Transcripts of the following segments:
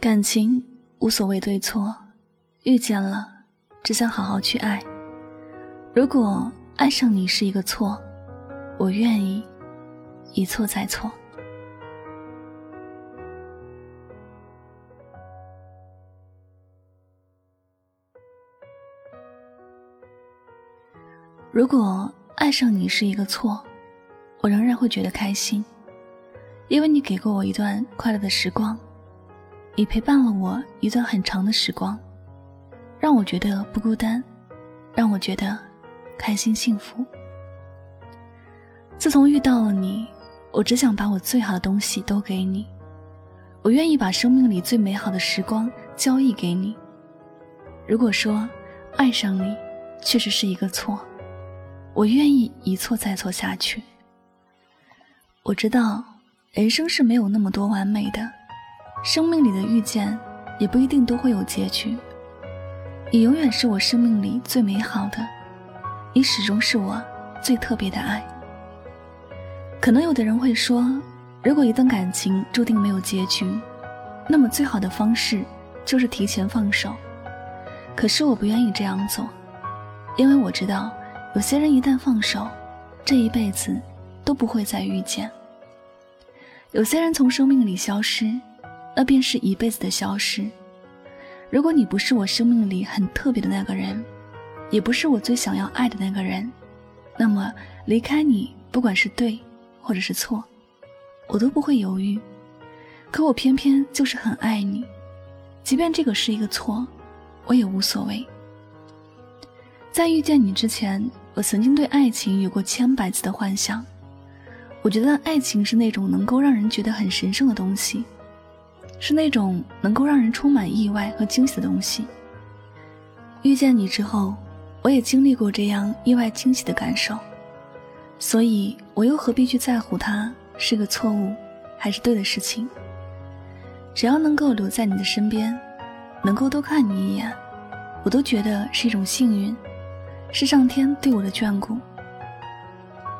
感情无所谓对错，遇见了，只想好好去爱。如果爱上你是一个错，我愿意一错再错。如果爱上你是一个错，我仍然会觉得开心，因为你给过我一段快乐的时光。你陪伴了我一段很长的时光，让我觉得不孤单，让我觉得开心幸福。自从遇到了你，我只想把我最好的东西都给你，我愿意把生命里最美好的时光交易给你。如果说爱上你确实是一个错，我愿意一错再错下去。我知道人生是没有那么多完美的。生命里的遇见，也不一定都会有结局。你永远是我生命里最美好的，你始终是我最特别的爱。可能有的人会说，如果一段感情注定没有结局，那么最好的方式就是提前放手。可是我不愿意这样做，因为我知道，有些人一旦放手，这一辈子都不会再遇见。有些人从生命里消失。那便是一辈子的消失。如果你不是我生命里很特别的那个人，也不是我最想要爱的那个人，那么离开你，不管是对或者是错，我都不会犹豫。可我偏偏就是很爱你，即便这个是一个错，我也无所谓。在遇见你之前，我曾经对爱情有过千百次的幻想。我觉得爱情是那种能够让人觉得很神圣的东西。是那种能够让人充满意外和惊喜的东西。遇见你之后，我也经历过这样意外惊喜的感受，所以我又何必去在乎它是个错误，还是对的事情？只要能够留在你的身边，能够多看你一眼，我都觉得是一种幸运，是上天对我的眷顾。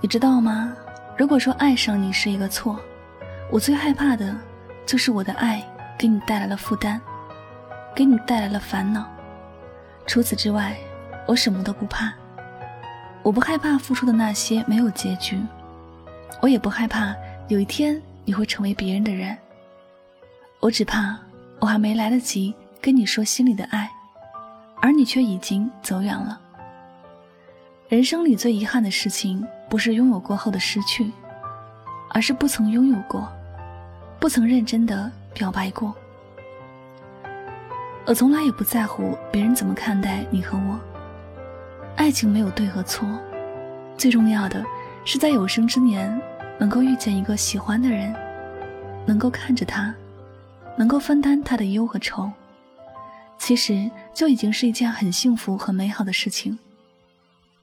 你知道吗？如果说爱上你是一个错，我最害怕的。就是我的爱给你带来了负担，给你带来了烦恼。除此之外，我什么都不怕。我不害怕付出的那些没有结局，我也不害怕有一天你会成为别人的人。我只怕我还没来得及跟你说心里的爱，而你却已经走远了。人生里最遗憾的事情，不是拥有过后的失去，而是不曾拥有过。不曾认真的表白过，我从来也不在乎别人怎么看待你和我。爱情没有对和错，最重要的是在有生之年能够遇见一个喜欢的人，能够看着他，能够分担他的忧和愁，其实就已经是一件很幸福、很美好的事情。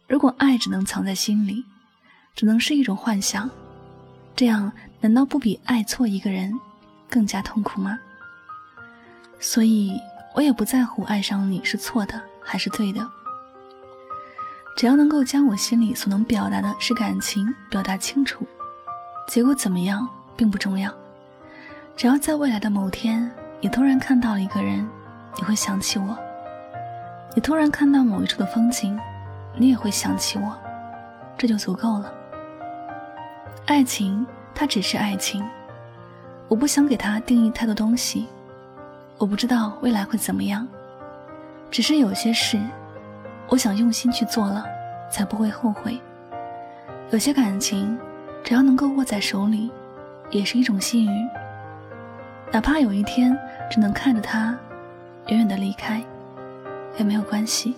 如果爱只能藏在心里，只能是一种幻想。这样难道不比爱错一个人更加痛苦吗？所以我也不在乎爱上你是错的还是对的，只要能够将我心里所能表达的是感情表达清楚，结果怎么样并不重要。只要在未来的某天，你突然看到了一个人，你会想起我；你突然看到某一处的风景，你也会想起我，这就足够了。爱情，它只是爱情，我不想给它定义太多东西。我不知道未来会怎么样，只是有些事，我想用心去做了，才不会后悔。有些感情，只要能够握在手里，也是一种幸运。哪怕有一天只能看着他远远的离开，也没有关系。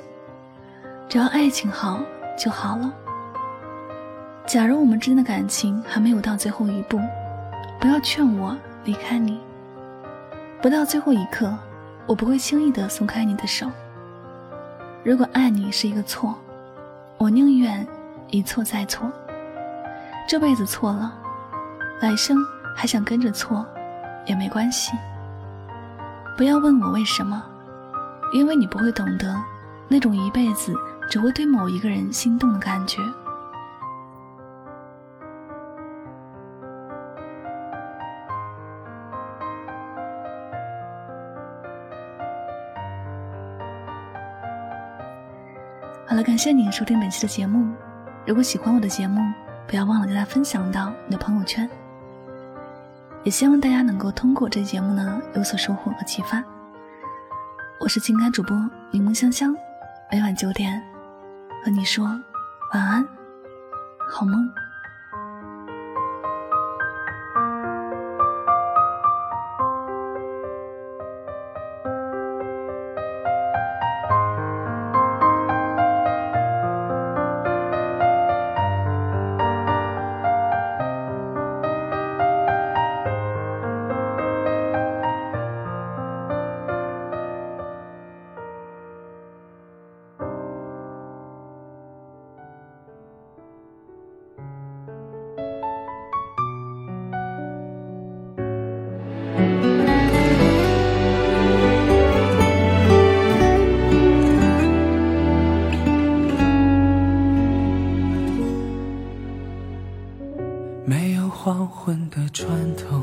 只要爱情好就好了。假如我们之间的感情还没有到最后一步，不要劝我离开你。不到最后一刻，我不会轻易的松开你的手。如果爱你是一个错，我宁愿一错再错。这辈子错了，来生还想跟着错，也没关系。不要问我为什么，因为你不会懂得那种一辈子只会对某一个人心动的感觉。好了，感谢你收听本期的节目。如果喜欢我的节目，不要忘了将它分享到你的朋友圈。也希望大家能够通过这节目呢有所收获和启发。我是情感主播柠檬香香，每晚九点和你说晚安，好梦。黄昏的船头，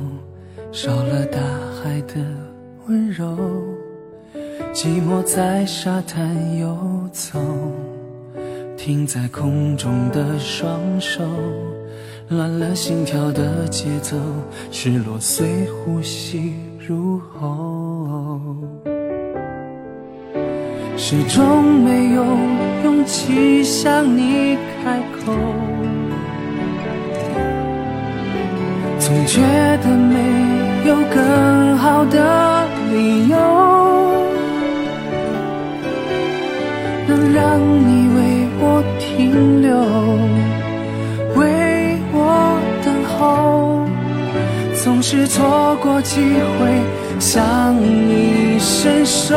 少了大海的温柔。寂寞在沙滩游走，停在空中的双手，乱了心跳的节奏，失落随呼吸入喉，始终没有勇气向你开口。总觉得没有更好的理由，能让你为我停留，为我等候。总是错过机会向你伸手，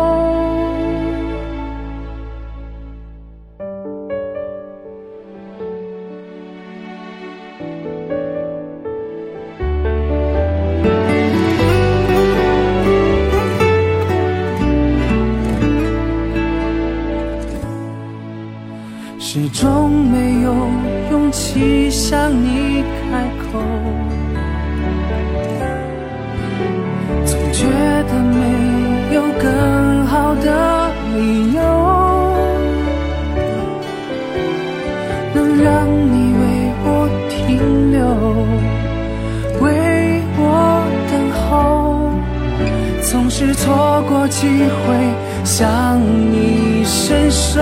始终没有勇气向你开口，总觉得没有更好的理由，能让你为我停留，为我等候，总是错过机会向你伸手。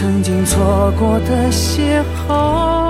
曾经错过的邂逅。